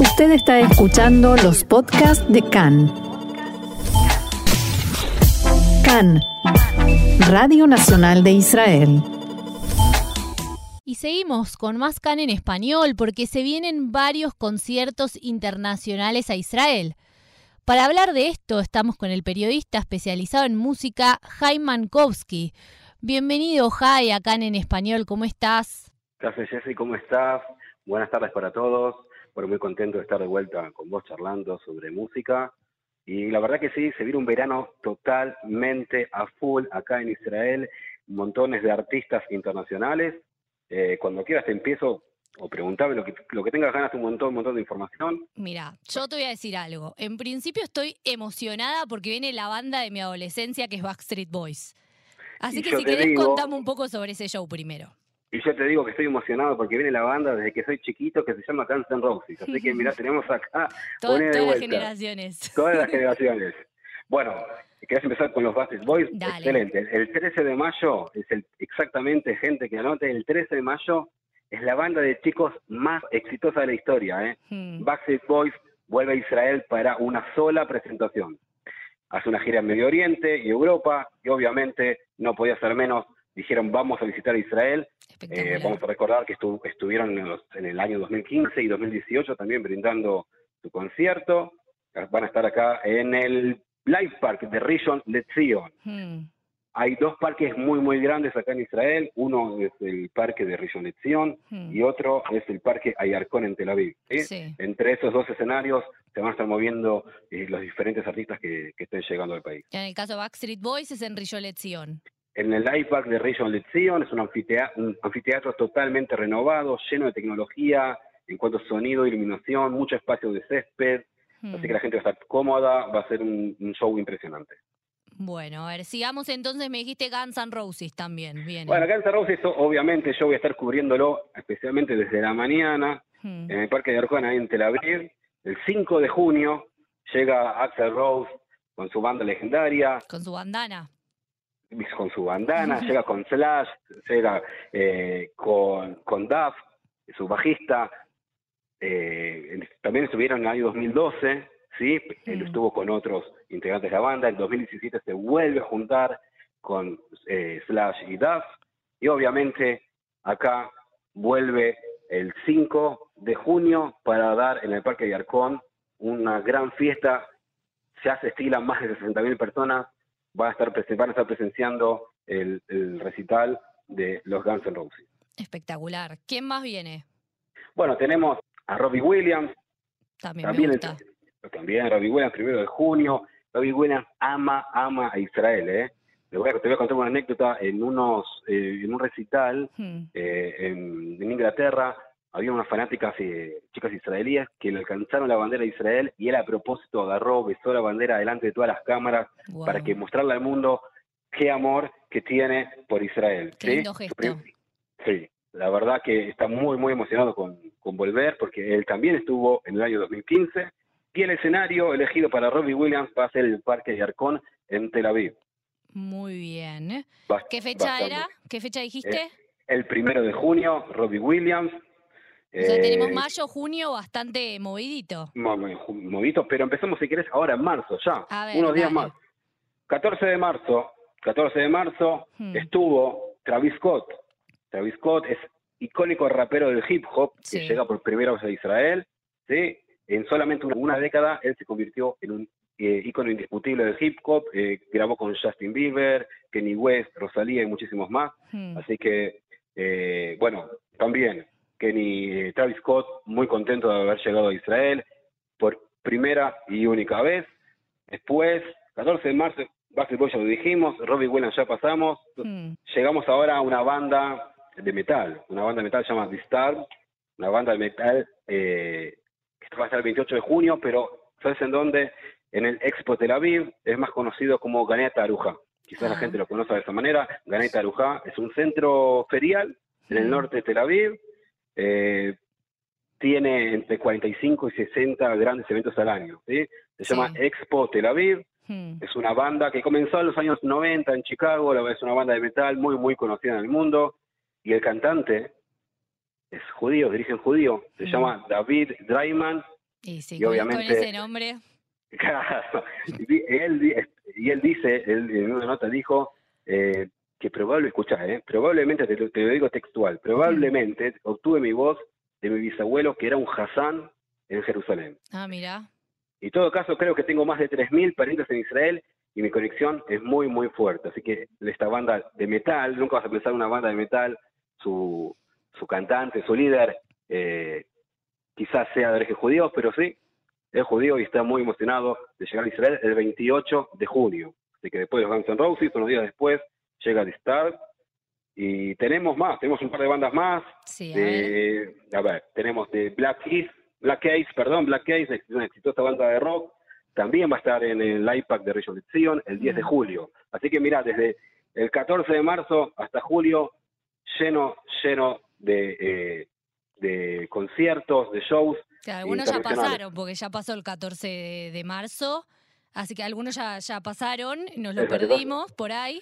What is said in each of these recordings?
Usted está escuchando los podcasts de CAN. CAN, Radio Nacional de Israel. Y seguimos con más CAN en español porque se vienen varios conciertos internacionales a Israel. Para hablar de esto estamos con el periodista especializado en música Jaime Mankowski. Bienvenido Jai a CAN en español, ¿cómo estás? Gracias Jessy, ¿cómo estás? Buenas tardes para todos. Bueno, muy contento de estar de vuelta con vos charlando sobre música. Y la verdad que sí, se viene un verano totalmente a full acá en Israel, montones de artistas internacionales. Eh, cuando quieras te empiezo o preguntame lo que, lo que tengas ganas, un montón, un montón de información. Mira, yo te voy a decir algo. En principio estoy emocionada porque viene la banda de mi adolescencia que es Backstreet Boys. Así que si querés contame un poco sobre ese show primero. Y yo te digo que estoy emocionado porque viene la banda desde que soy chiquito que se llama Guns N' Roses. Así que mira, tenemos acá todas las generaciones. Todas las generaciones. Bueno, ¿querés empezar con los Backstreet Boys? Excelente. El 13 de mayo es el exactamente, gente que anote, el 13 de mayo es la banda de chicos más exitosa de la historia. ¿eh? Hmm. Backstreet Boys vuelve a Israel para una sola presentación. Hace una gira en Medio Oriente y Europa y obviamente no podía ser menos dijeron vamos a visitar Israel. Eh, vamos a recordar que estuvieron en, el año 2015 y 2018 también brindando su concierto. Van a estar acá en el Live Park de Rishon LeZion. Hmm. Hay dos parques muy, muy grandes acá en Israel. Uno es el parque de Rishon LeZion hmm. y otro es el parque Ayarkon en Tel Aviv. Entre esos dos escenarios se van a estar moviendo eh, los diferentes artistas que, estén llegando al país. En el caso de Backstreet Boys es en Rishon LeZion en el iPad de Region Lezion, es un anfiteatro, un anfiteatro totalmente renovado, lleno de tecnología, en cuanto a sonido, iluminación, mucho espacio de césped, hmm. así que la gente va a estar cómoda, va a ser un, show impresionante. Bueno, a ver, sigamos entonces, me dijiste Guns N' Roses también. Bueno, Guns N' Roses obviamente yo voy a estar cubriéndolo especialmente desde la mañana hmm. en el Parque de Arjona en Tel Aviv. El 5 de junio llega Axel Rose con su banda legendaria. Con su bandana con su bandana, llega con Slash, llega eh, con, con Duff, su bajista. Eh, también estuvieron en el año 2012, ¿sí? Él estuvo con otros integrantes de la banda. En 2017 se vuelve a juntar con eh, Slash y Duff. Y obviamente acá vuelve el 5 de junio para dar en el Parque de Arcón una gran fiesta. Se hace estila más de 60.000 personas va a estar, van a estar presenciando el, recital de los Guns N' Roses. Espectacular. ¿Quién más viene? Bueno, tenemos a Robbie Williams. También, también, me gusta. también Robbie Williams, primero de junio. Robbie Williams ama, ama a Israel, ¿eh? te voy a contar una anécdota en unos eh, en un recital hmm. eh, en, Inglaterra había unas fanáticas eh, chicas israelíes que le alcanzaron la bandera de Israel y él a propósito agarró, besó la bandera delante de todas las cámaras para que mostrarle al mundo qué amor que tiene por Israel. ¿sí? Sí, la verdad que está muy, muy emocionado con, con volver porque él también estuvo en el año 2015 y el escenario elegido para Robbie Williams va a ser el Parque de Arcón en Tel Aviv. Muy bien. ¿Qué fecha era? ¿Qué fecha dijiste? Eh, el primero de junio, Robbie Williams, o sea, tenemos eh, mayo, junio bastante movidito. movidito, pero empezamos, si querés, ahora en marzo, ya. unos días más. 14 de marzo, 14 de marzo, hmm. estuvo Travis Scott. Travis Scott es icónico rapero del hip hop que llega por primera vez a Israel. ¿sí? En solamente una, década, él se convirtió en un eh, ícono indiscutible del hip hop. Eh, grabó con Justin Bieber, Kenny West, Rosalía y muchísimos más. Hmm. Así que, bueno, también Kenny Travis Scott, muy contento de haber llegado a Israel por primera y única vez. Después, 14 de marzo, Basketball ya lo dijimos, Robbie Williams ya pasamos. Hmm. Llegamos ahora a una banda de metal, una banda de metal se llama The Star, una banda de metal eh, que va a estar el 28 de junio, pero ¿sabes en dónde? En el Expo Tel Aviv, es más conocido como Ganeta Aruja. Quizás la ah. gente lo conoce de esa manera. Ganeta Aruja es un centro ferial en el hmm. norte de Tel Aviv, eh, tiene entre 45 y 60 grandes eventos al año. Se llama Expo Tel Aviv. Hmm. Es una banda que comenzó en los años 90 en Chicago. Es una banda de metal muy, muy conocida en el mundo. Y el cantante es judío, dirige en judío. Se hmm. llama David Dreiman Y sí, obviamente, con ese nombre. Claro, y él, y él dice, él en una nota dijo eh, que probablemente, escucha, eh, probablemente, te, te, lo digo textual, probablemente obtuve mi voz de mi bisabuelo que era un Hassan en Jerusalén. Ah, mira. Y en todo caso creo que tengo más de 3.000 parientes en Israel y mi conexión es muy, muy fuerte. Así que esta banda de metal, nunca vas a pensar en una banda de metal, su, su cantante, su líder, eh, quizás sea de origen judío, pero sí, es judío y está muy emocionado de llegar a Israel el 28 de junio. Así que después de los Guns N' Roses, unos días después, llega The Start. Y tenemos más, tenemos un par de bandas más. Sí, a, ver. tenemos de Black Keys, Black Case, perdón, Black Case, una exitosa banda de rock. También va a estar en el iPad de Resurrección el 10 de julio. Así que mira, desde el 14 de marzo hasta julio, lleno, lleno de, eh, de conciertos, de shows. algunos ya pasaron, porque ya pasó el 14 de, marzo, así que algunos ya, ya pasaron, nos lo perdimos por ahí.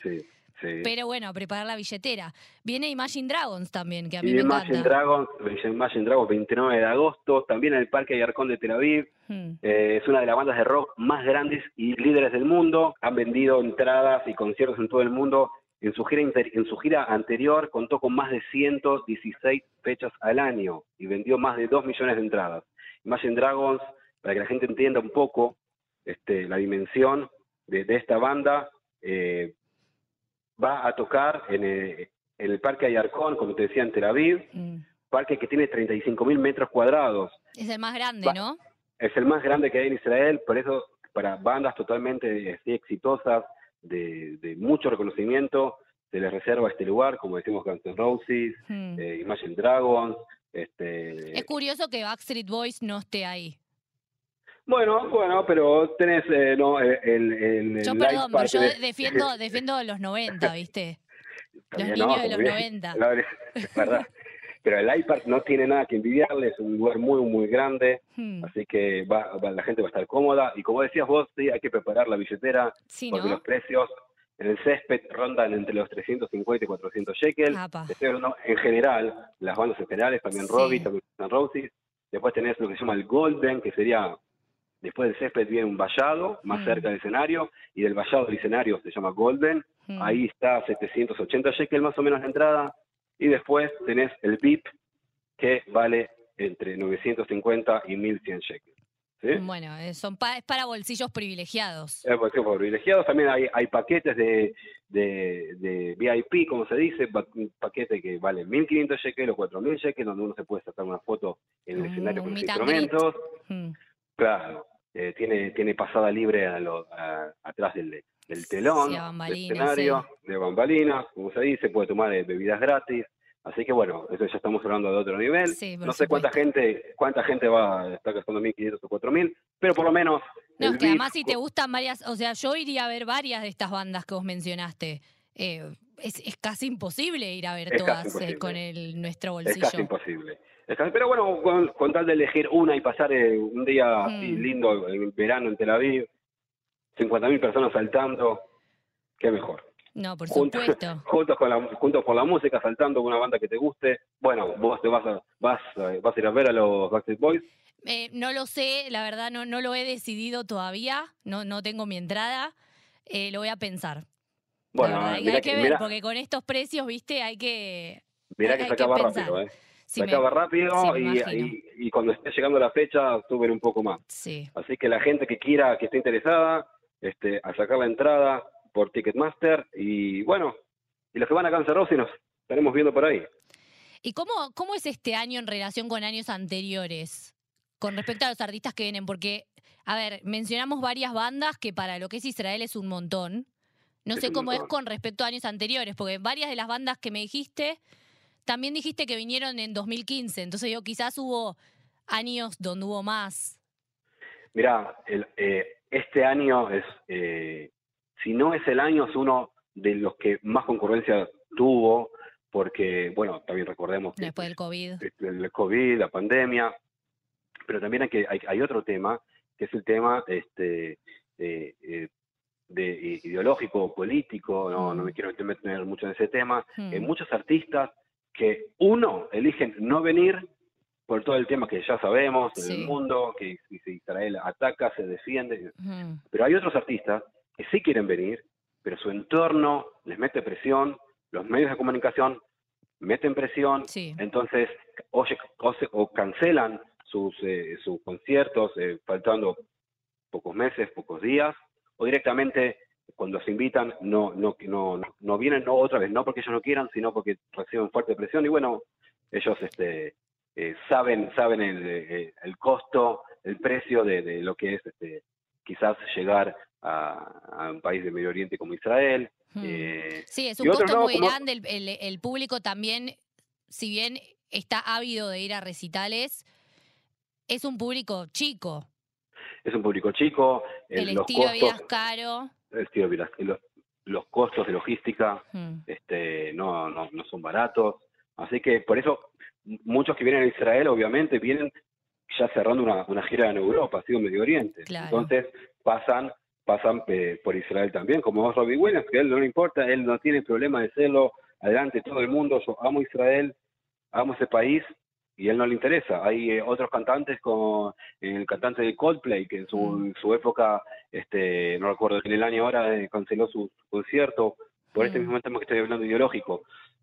Pero bueno, a preparar la billetera. Viene Imagine Dragons también, que a mí me Imagine Dragons, Imagine Dragons, 29 de agosto, también en el Parque Ayarcón de Tel Aviv. Hmm. Eh, es una de las bandas de rock más grandes y líderes del mundo. Han vendido entradas y conciertos en todo el mundo en su, gira en su gira anterior contó con más de 116 fechas al año y vendió más de 2 millones de entradas. Imagine Dragons, para que la gente entienda un poco este, la dimensión de, esta banda, eh, va a tocar en el, Parque Ayarcón, como te decía, en Tel Aviv, mm. parque que tiene 35 mil metros cuadrados. Es el más grande, ¿no? Es el más grande que hay en Israel, por eso para bandas totalmente exitosas, de, mucho reconocimiento, se les reserva este lugar, como decimos Guns N' Roses, hmm. eh, Imagine Dragons. Este, es curioso que Backstreet Boys no esté ahí. Bueno, bueno, pero tenés eh, no, el, el, Yo, perdón, pero yo defiendo, defiendo los 90, ¿viste? Los niños de los 90. es verdad. pero el iPad no tiene nada que envidiarle, es un lugar muy, muy grande, hmm. así que va, la gente va a estar cómoda. Y como decías vos, sí, hay que preparar la billetera, porque los precios en el césped rondan entre los 350 y 400 shekels. En general, las bandas en generales, también Robbie, también Roses. Después tenés lo que se llama el Golden, que sería, después del césped viene un vallado, más hmm. cerca del escenario, y del vallado del escenario se llama Golden. Hmm. Ahí está 780 shekels más o menos la entrada y después tenés el VIP, que vale entre 950 y 1100 shekels. ¿sí? Bueno, eh, son es para bolsillos privilegiados. Es bolsillos privilegiados. También hay, hay paquetes de, de, VIP, como se dice, un paquete que vale 1500 shekels o 4000 shekels, donde uno se puede sacar una foto en el escenario con los instrumentos. Claro, eh, tiene, tiene pasada libre a atrás del, del telón, del escenario, de bambalinas, como se dice, puede tomar eh, bebidas gratis. Así que bueno, eso ya estamos hablando de otro nivel. no sé cuánta gente cuánta gente va a estar gastando 1.500 o 4.000, pero por lo menos... No, es que además si te gustan varias, o sea, yo iría a ver varias de estas bandas que vos mencionaste. Eh, es, casi imposible ir a ver todas eh, con el, nuestro bolsillo. Es casi imposible. pero bueno, con, tal de elegir una y pasar un día mm. lindo en verano en Tel Aviv, 50.000 personas saltando, qué mejor. No, por supuesto. Juntos, con la, juntos con la música, saltando con una banda que te guste. Bueno, vos te vas a, vas, vas a ir a ver a los Backstreet Boys. Eh, no lo sé, la verdad no, no lo he decidido todavía, no, no tengo mi entrada, eh, lo voy a pensar. Bueno, hay, que, ver, porque con estos precios, viste, hay que. Mirá que se acaba rápido, ¿eh? se acaba rápido y, y, cuando esté llegando la fecha suben un poco más. Sí. Así que la gente que quiera, que esté interesada, este, a sacar la entrada por Ticketmaster y bueno, y los que van a Cancer Rossi nos estaremos viendo por ahí. ¿Y cómo, cómo es este año en relación con años anteriores? Con respecto a los artistas que vienen, porque, a ver, mencionamos varias bandas que para lo que es Israel es un montón. No sé cómo es con respecto a años anteriores, porque varias de las bandas que me dijiste, también dijiste que vinieron en 2015, entonces yo quizás hubo años donde hubo más. Mira, el, eh, este año es, eh, si no es el año, es uno de los que más concurrencia tuvo, porque, bueno, también recordemos que... Después del COVID. El, COVID, la pandemia, pero también hay, que, hay, otro tema, que es el tema este, eh, de ideológico, político, no, no me mm. quiero meter mucho en ese tema, mm. muchos artistas que, uno, eligen no venir por todo el tema que ya sabemos del mundo, que si Israel ataca, se defiende. Pero hay otros artistas que sí quieren venir, pero su entorno les mete presión, los medios de comunicación meten presión, entonces o, o, cancelan sus, eh, sus conciertos eh, faltando pocos meses, pocos días, o directamente cuando se invitan no, no, no, no vienen, no otra vez, no porque ellos no quieran, sino porque reciben fuerte presión y bueno, ellos este, eh, saben, saben el, el, costo, el precio de, lo que es este, quizás llegar a, un país de Medio Oriente como Israel. Hmm. sí, es un costo muy grande, el, el público también, si bien está ávido de ir a recitales, es un público chico. Es un público chico. Eh, el estilo de vida es caro. El estilo de vida, los, los costos de logística hmm. este, no, no, no son baratos. Así que por eso muchos que vienen a Israel, obviamente, vienen ya cerrando una, una gira en Europa, sido Medio Oriente. Entonces pasan pasan eh, por Israel también, como Robbie Williams, que a él no le importa, él no tiene problema de serlo, adelante todo el mundo, yo amo Israel, amo ese país, y él no le interesa. Hay eh, otros cantantes como el cantante de Coldplay que en su, mm. su época, este, no recuerdo en el año ahora, eh, canceló su, concierto por este mm. mismo tema que estoy hablando ideológico.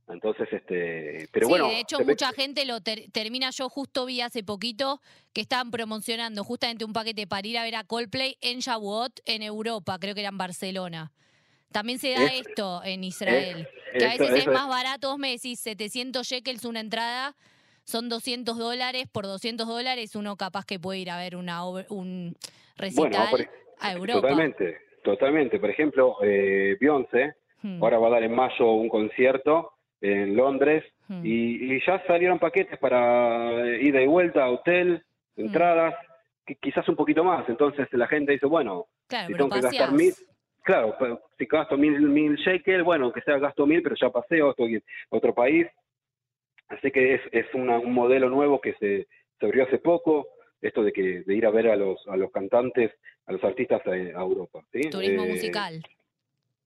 Entonces, este, pero bueno. de hecho, mucha gente lo termina. Yo justo vi hace poquito que estaban promocionando justamente un paquete para ir a ver a Coldplay en Shavuot, en Europa, creo que era en Barcelona. También se da esto en Israel, que a veces es más barato, me decís 700 shekels una entrada son 200 dólares, por 200 dólares uno capaz que puede ir a ver una un recital a Europa. Totalmente, totalmente. Por ejemplo, eh, Beyoncé hmm. ahora va a dar en mayo un concierto en Londres hmm. y, ya salieron paquetes para ida y vuelta, hotel, hmm. entradas, quizás un poquito más. Entonces la gente dice, bueno, si tengo que gastar mil, claro, si gasto mil, mil shekel, bueno, que sea gasto mil, pero ya paseo, estoy en otro país, Así que es, es un modelo nuevo que se, se, abrió hace poco, esto de que de ir a ver a los, a los cantantes, a los artistas a, Europa. ¿sí? Turismo eh, musical.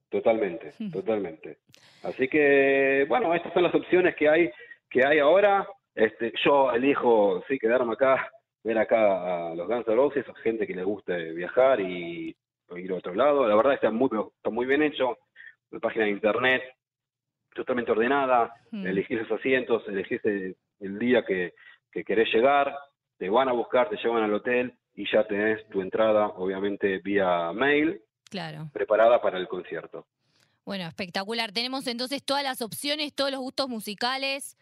Totalmente, totalmente. Así que, bueno, estas son las opciones que hay, que hay ahora. Este, yo elijo, sí, quedarme acá, ver acá a los Guns N' Roses, a gente que le guste viajar y ir a otro lado. La verdad está muy, está muy bien hecho. La página de internet totalmente ordenada, hmm. elegís los asientos, elegís el, día que, querés llegar, te van a buscar, te llevan al hotel y ya tenés tu entrada, obviamente, vía mail, claro. preparada para el concierto. Bueno, espectacular. Tenemos entonces todas las opciones, todos los gustos musicales.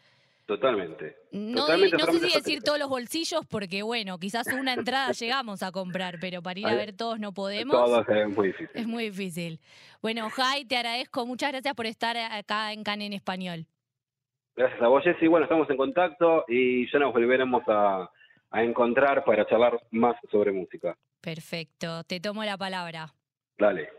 Totalmente. No, no sé si decir todos los bolsillos, porque bueno, quizás una entrada llegamos a comprar, pero para ir a ver todos no podemos. Todos es muy difícil. Es muy difícil. Bueno, Jai, te agradezco. Muchas gracias por estar acá en CAN en español. Gracias a vos, Jessy. Bueno, estamos en contacto y ya nos volveremos a, a encontrar para charlar más sobre música. Perfecto. Te tomo la palabra. Dale.